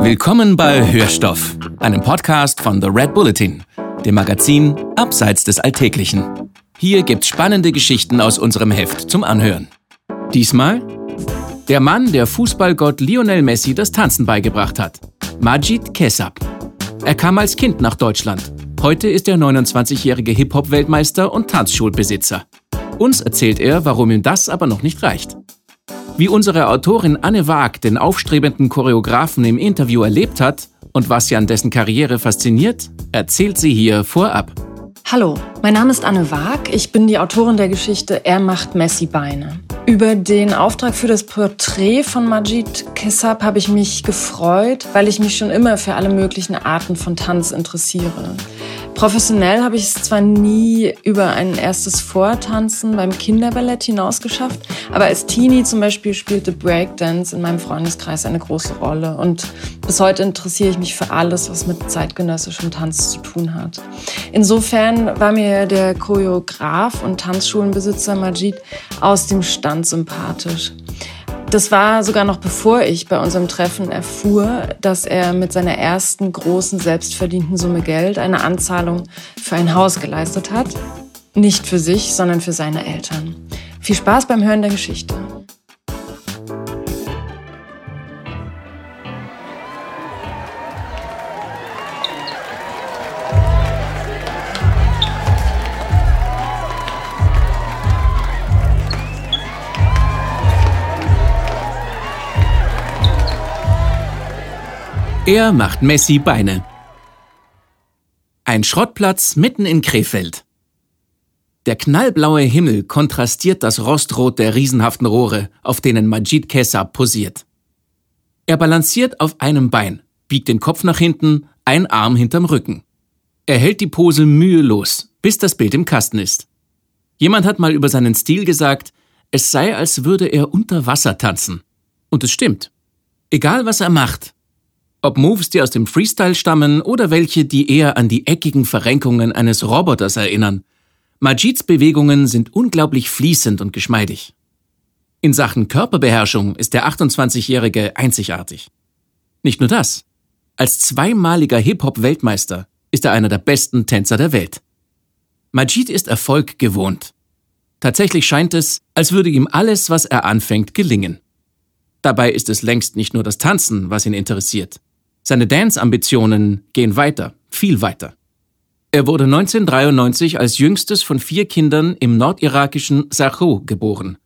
Willkommen bei Hörstoff, einem Podcast von The Red Bulletin, dem Magazin Abseits des Alltäglichen. Hier gibt's spannende Geschichten aus unserem Heft zum Anhören. Diesmal der Mann, der Fußballgott Lionel Messi das Tanzen beigebracht hat. Majid Kessab. Er kam als Kind nach Deutschland. Heute ist er 29-jährige Hip-Hop-Weltmeister und Tanzschulbesitzer. Uns erzählt er, warum ihm das aber noch nicht reicht. Wie unsere Autorin Anne Waag den aufstrebenden Choreografen im Interview erlebt hat und was sie an dessen Karriere fasziniert, erzählt sie hier vorab. Hallo, mein Name ist Anne Waag. Ich bin die Autorin der Geschichte Er macht Messi Beine. Über den Auftrag für das Porträt von Majid Kessab habe ich mich gefreut, weil ich mich schon immer für alle möglichen Arten von Tanz interessiere. Professionell habe ich es zwar nie über ein erstes Vortanzen beim Kinderballett hinaus geschafft, aber als Teenie zum Beispiel spielte Breakdance in meinem Freundeskreis eine große Rolle. Und bis heute interessiere ich mich für alles, was mit zeitgenössischem Tanz zu tun hat. Insofern war mir der Choreograf und Tanzschulenbesitzer Majid aus dem Stand sympathisch. Das war sogar noch bevor ich bei unserem Treffen erfuhr, dass er mit seiner ersten großen selbstverdienten Summe Geld eine Anzahlung für ein Haus geleistet hat. Nicht für sich, sondern für seine Eltern. Viel Spaß beim Hören der Geschichte. Er macht Messi Beine. Ein Schrottplatz mitten in Krefeld. Der knallblaue Himmel kontrastiert das Rostrot der riesenhaften Rohre, auf denen Majid Kessab posiert. Er balanciert auf einem Bein, biegt den Kopf nach hinten, ein Arm hinterm Rücken. Er hält die Pose mühelos, bis das Bild im Kasten ist. Jemand hat mal über seinen Stil gesagt, es sei, als würde er unter Wasser tanzen. Und es stimmt. Egal was er macht, ob Moves, die aus dem Freestyle stammen oder welche, die eher an die eckigen Verrenkungen eines Roboters erinnern. Majids Bewegungen sind unglaublich fließend und geschmeidig. In Sachen Körperbeherrschung ist der 28-Jährige einzigartig. Nicht nur das. Als zweimaliger Hip-Hop-Weltmeister ist er einer der besten Tänzer der Welt. Majid ist Erfolg gewohnt. Tatsächlich scheint es, als würde ihm alles, was er anfängt, gelingen. Dabei ist es längst nicht nur das Tanzen, was ihn interessiert. Seine Dance-Ambitionen gehen weiter, viel weiter. Er wurde 1993 als jüngstes von vier Kindern im nordirakischen Sacho geboren.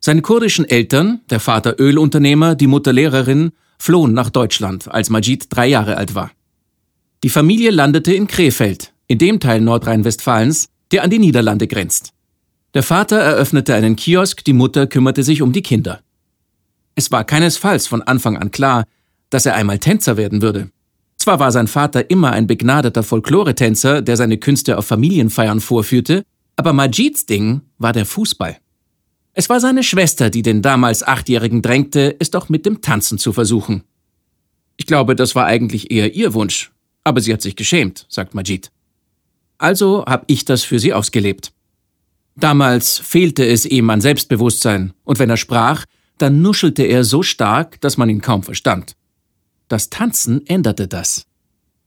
Seine kurdischen Eltern, der Vater Ölunternehmer, die Mutter Lehrerin, flohen nach Deutschland, als Majid drei Jahre alt war. Die Familie landete in Krefeld, in dem Teil Nordrhein-Westfalens, der an die Niederlande grenzt. Der Vater eröffnete einen Kiosk, die Mutter kümmerte sich um die Kinder. Es war keinesfalls von Anfang an klar, dass er einmal Tänzer werden würde. Zwar war sein Vater immer ein begnadeter Folkloretänzer, der seine Künste auf Familienfeiern vorführte, aber Majids Ding war der Fußball. Es war seine Schwester, die den damals Achtjährigen drängte, es doch mit dem Tanzen zu versuchen. Ich glaube, das war eigentlich eher ihr Wunsch, aber sie hat sich geschämt, sagt Majid. Also habe ich das für sie ausgelebt. Damals fehlte es ihm an Selbstbewusstsein, und wenn er sprach, dann nuschelte er so stark, dass man ihn kaum verstand. Das Tanzen änderte das.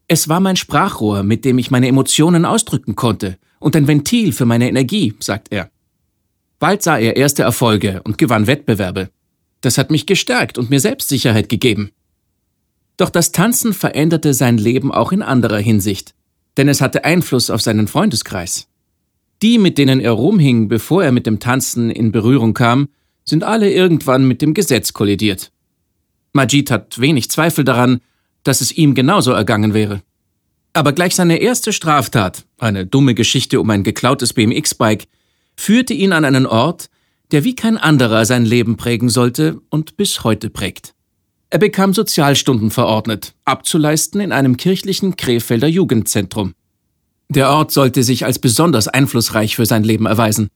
Es war mein Sprachrohr, mit dem ich meine Emotionen ausdrücken konnte, und ein Ventil für meine Energie, sagt er. Bald sah er erste Erfolge und gewann Wettbewerbe. Das hat mich gestärkt und mir Selbstsicherheit gegeben. Doch das Tanzen veränderte sein Leben auch in anderer Hinsicht, denn es hatte Einfluss auf seinen Freundeskreis. Die, mit denen er rumhing, bevor er mit dem Tanzen in Berührung kam, sind alle irgendwann mit dem Gesetz kollidiert. Majid hat wenig Zweifel daran, dass es ihm genauso ergangen wäre. Aber gleich seine erste Straftat, eine dumme Geschichte um ein geklautes BMX-Bike, führte ihn an einen Ort, der wie kein anderer sein Leben prägen sollte und bis heute prägt. Er bekam Sozialstunden verordnet, abzuleisten in einem kirchlichen Krefelder Jugendzentrum. Der Ort sollte sich als besonders einflussreich für sein Leben erweisen.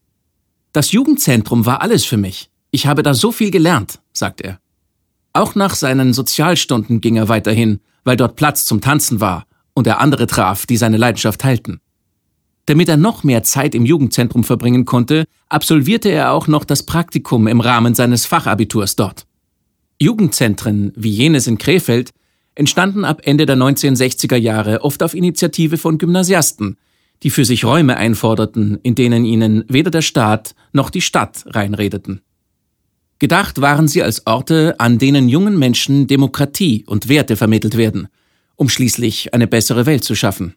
Das Jugendzentrum war alles für mich. Ich habe da so viel gelernt, sagt er. Auch nach seinen Sozialstunden ging er weiterhin, weil dort Platz zum Tanzen war und er andere traf, die seine Leidenschaft teilten. Damit er noch mehr Zeit im Jugendzentrum verbringen konnte, absolvierte er auch noch das Praktikum im Rahmen seines Fachabiturs dort. Jugendzentren wie jenes in Krefeld entstanden ab Ende der 1960er Jahre oft auf Initiative von Gymnasiasten, die für sich Räume einforderten, in denen ihnen weder der Staat noch die Stadt reinredeten. Gedacht waren sie als Orte, an denen jungen Menschen Demokratie und Werte vermittelt werden, um schließlich eine bessere Welt zu schaffen.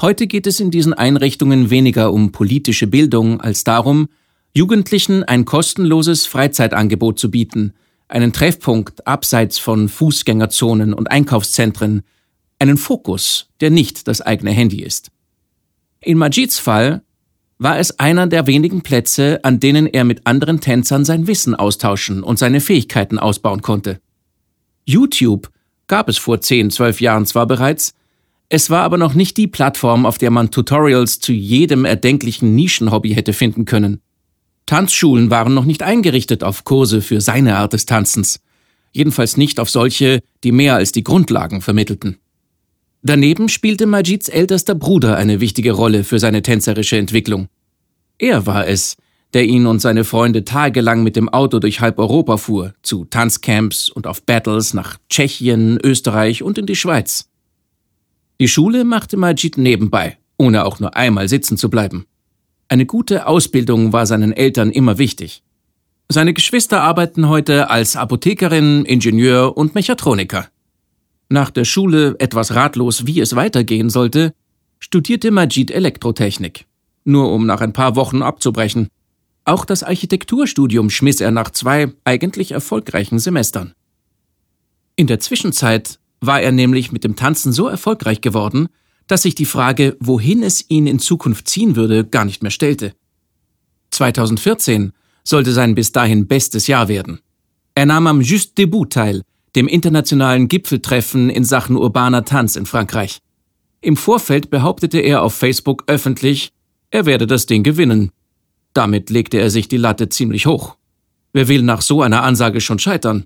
Heute geht es in diesen Einrichtungen weniger um politische Bildung als darum, Jugendlichen ein kostenloses Freizeitangebot zu bieten, einen Treffpunkt abseits von Fußgängerzonen und Einkaufszentren, einen Fokus, der nicht das eigene Handy ist. In Majids Fall war es einer der wenigen Plätze, an denen er mit anderen Tänzern sein Wissen austauschen und seine Fähigkeiten ausbauen konnte. YouTube gab es vor 10, 12 Jahren zwar bereits, es war aber noch nicht die Plattform, auf der man Tutorials zu jedem erdenklichen Nischenhobby hätte finden können. Tanzschulen waren noch nicht eingerichtet auf Kurse für seine Art des Tanzens, jedenfalls nicht auf solche, die mehr als die Grundlagen vermittelten. Daneben spielte Majids ältester Bruder eine wichtige Rolle für seine tänzerische Entwicklung. Er war es, der ihn und seine Freunde tagelang mit dem Auto durch halb Europa fuhr, zu Tanzcamps und auf Battles nach Tschechien, Österreich und in die Schweiz. Die Schule machte Majid nebenbei, ohne auch nur einmal sitzen zu bleiben. Eine gute Ausbildung war seinen Eltern immer wichtig. Seine Geschwister arbeiten heute als Apothekerin, Ingenieur und Mechatroniker. Nach der Schule, etwas ratlos, wie es weitergehen sollte, studierte Majid Elektrotechnik. Nur um nach ein paar Wochen abzubrechen. Auch das Architekturstudium schmiss er nach zwei eigentlich erfolgreichen Semestern. In der Zwischenzeit war er nämlich mit dem Tanzen so erfolgreich geworden, dass sich die Frage, wohin es ihn in Zukunft ziehen würde, gar nicht mehr stellte. 2014 sollte sein bis dahin bestes Jahr werden. Er nahm am Just Debout teil, dem internationalen Gipfeltreffen in Sachen urbaner Tanz in Frankreich. Im Vorfeld behauptete er auf Facebook öffentlich, er werde das Ding gewinnen. Damit legte er sich die Latte ziemlich hoch. Wer will nach so einer Ansage schon scheitern?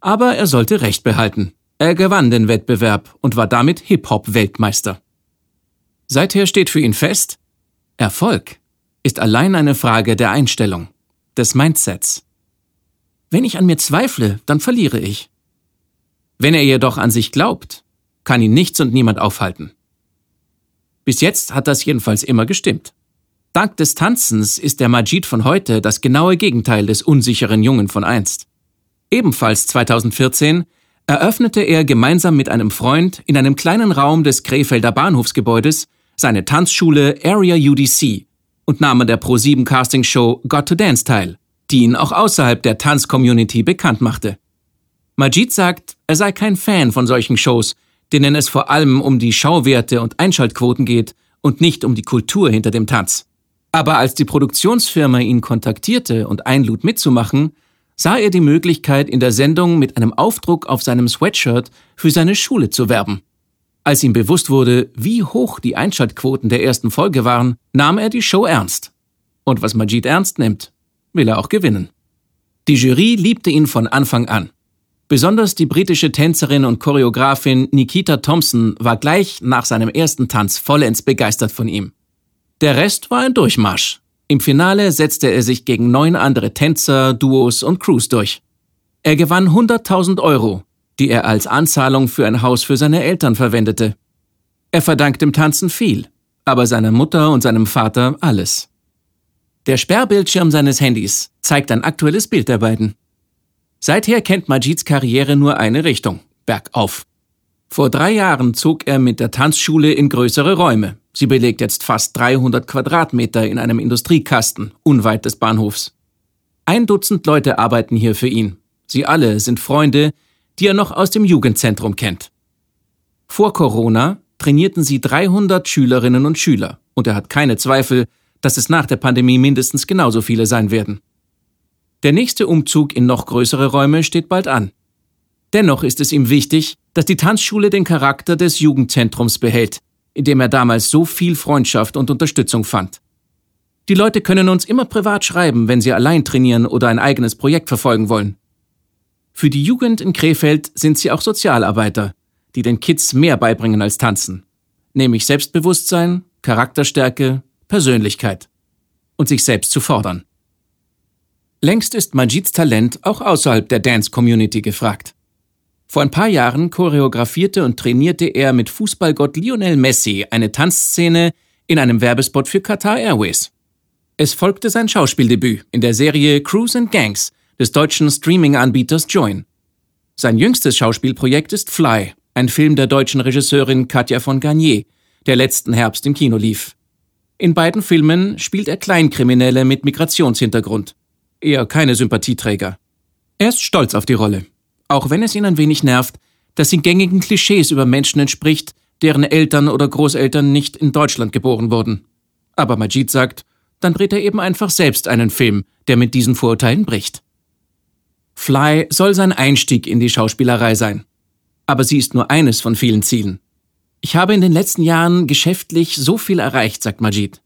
Aber er sollte Recht behalten. Er gewann den Wettbewerb und war damit Hip-Hop-Weltmeister. Seither steht für ihn fest, Erfolg ist allein eine Frage der Einstellung, des Mindsets. Wenn ich an mir zweifle, dann verliere ich. Wenn er jedoch an sich glaubt, kann ihn nichts und niemand aufhalten. Bis jetzt hat das jedenfalls immer gestimmt. Dank des Tanzens ist der Majid von heute das genaue Gegenteil des unsicheren Jungen von einst. Ebenfalls 2014 eröffnete er gemeinsam mit einem Freund in einem kleinen Raum des Krefelder Bahnhofsgebäudes seine Tanzschule Area UDC und nahm an der Pro7 Casting Show Got to Dance teil, die ihn auch außerhalb der Tanzcommunity bekannt machte. Majid sagt, er sei kein Fan von solchen Shows, denen es vor allem um die Schauwerte und Einschaltquoten geht und nicht um die Kultur hinter dem Tanz. Aber als die Produktionsfirma ihn kontaktierte und einlud mitzumachen, sah er die Möglichkeit, in der Sendung mit einem Aufdruck auf seinem Sweatshirt für seine Schule zu werben. Als ihm bewusst wurde, wie hoch die Einschaltquoten der ersten Folge waren, nahm er die Show ernst. Und was Majid ernst nimmt, will er auch gewinnen. Die Jury liebte ihn von Anfang an. Besonders die britische Tänzerin und Choreografin Nikita Thompson war gleich nach seinem ersten Tanz vollends begeistert von ihm. Der Rest war ein Durchmarsch. Im Finale setzte er sich gegen neun andere Tänzer, Duos und Crews durch. Er gewann 100.000 Euro, die er als Anzahlung für ein Haus für seine Eltern verwendete. Er verdankt dem Tanzen viel, aber seiner Mutter und seinem Vater alles. Der Sperrbildschirm seines Handys zeigt ein aktuelles Bild der beiden. Seither kennt Majids Karriere nur eine Richtung, bergauf. Vor drei Jahren zog er mit der Tanzschule in größere Räume. Sie belegt jetzt fast 300 Quadratmeter in einem Industriekasten, unweit des Bahnhofs. Ein Dutzend Leute arbeiten hier für ihn. Sie alle sind Freunde, die er noch aus dem Jugendzentrum kennt. Vor Corona trainierten sie 300 Schülerinnen und Schüler und er hat keine Zweifel, dass es nach der Pandemie mindestens genauso viele sein werden. Der nächste Umzug in noch größere Räume steht bald an. Dennoch ist es ihm wichtig, dass die Tanzschule den Charakter des Jugendzentrums behält, in dem er damals so viel Freundschaft und Unterstützung fand. Die Leute können uns immer privat schreiben, wenn sie allein trainieren oder ein eigenes Projekt verfolgen wollen. Für die Jugend in Krefeld sind sie auch Sozialarbeiter, die den Kids mehr beibringen als tanzen, nämlich Selbstbewusstsein, Charakterstärke, Persönlichkeit und sich selbst zu fordern. Längst ist Majids Talent auch außerhalb der Dance-Community gefragt. Vor ein paar Jahren choreografierte und trainierte er mit Fußballgott Lionel Messi eine Tanzszene in einem Werbespot für Qatar Airways. Es folgte sein Schauspieldebüt in der Serie Cruise and Gangs des deutschen Streaming-Anbieters Join. Sein jüngstes Schauspielprojekt ist Fly, ein Film der deutschen Regisseurin Katja von Garnier, der letzten Herbst im Kino lief. In beiden Filmen spielt er Kleinkriminelle mit Migrationshintergrund. Eher keine Sympathieträger. Er ist stolz auf die Rolle, auch wenn es ihn ein wenig nervt, dass sie gängigen Klischees über Menschen entspricht, deren Eltern oder Großeltern nicht in Deutschland geboren wurden. Aber Majid sagt, dann dreht er eben einfach selbst einen Film, der mit diesen Vorurteilen bricht. Fly soll sein Einstieg in die Schauspielerei sein. Aber sie ist nur eines von vielen Zielen. Ich habe in den letzten Jahren geschäftlich so viel erreicht, sagt Majid.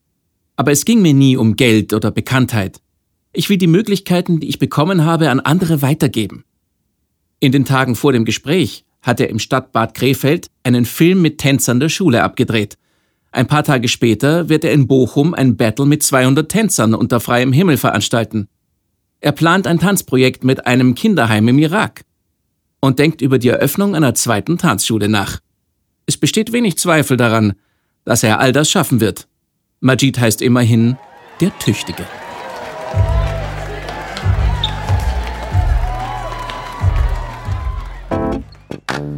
Aber es ging mir nie um Geld oder Bekanntheit. Ich will die Möglichkeiten, die ich bekommen habe, an andere weitergeben. In den Tagen vor dem Gespräch hat er im Stadtbad Krefeld einen Film mit Tänzern der Schule abgedreht. Ein paar Tage später wird er in Bochum ein Battle mit 200 Tänzern unter freiem Himmel veranstalten. Er plant ein Tanzprojekt mit einem Kinderheim im Irak und denkt über die Eröffnung einer zweiten Tanzschule nach. Es besteht wenig Zweifel daran, dass er all das schaffen wird. Majid heißt immerhin der Tüchtige.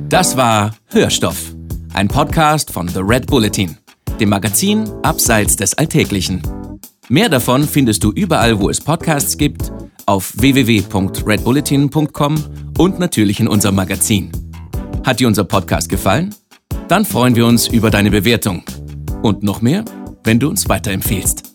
Das war Hörstoff, ein Podcast von The Red Bulletin, dem Magazin Abseits des Alltäglichen. Mehr davon findest du überall, wo es Podcasts gibt, auf www.redbulletin.com und natürlich in unserem Magazin. Hat dir unser Podcast gefallen? Dann freuen wir uns über deine Bewertung. Und noch mehr, wenn du uns weiterempfehlst.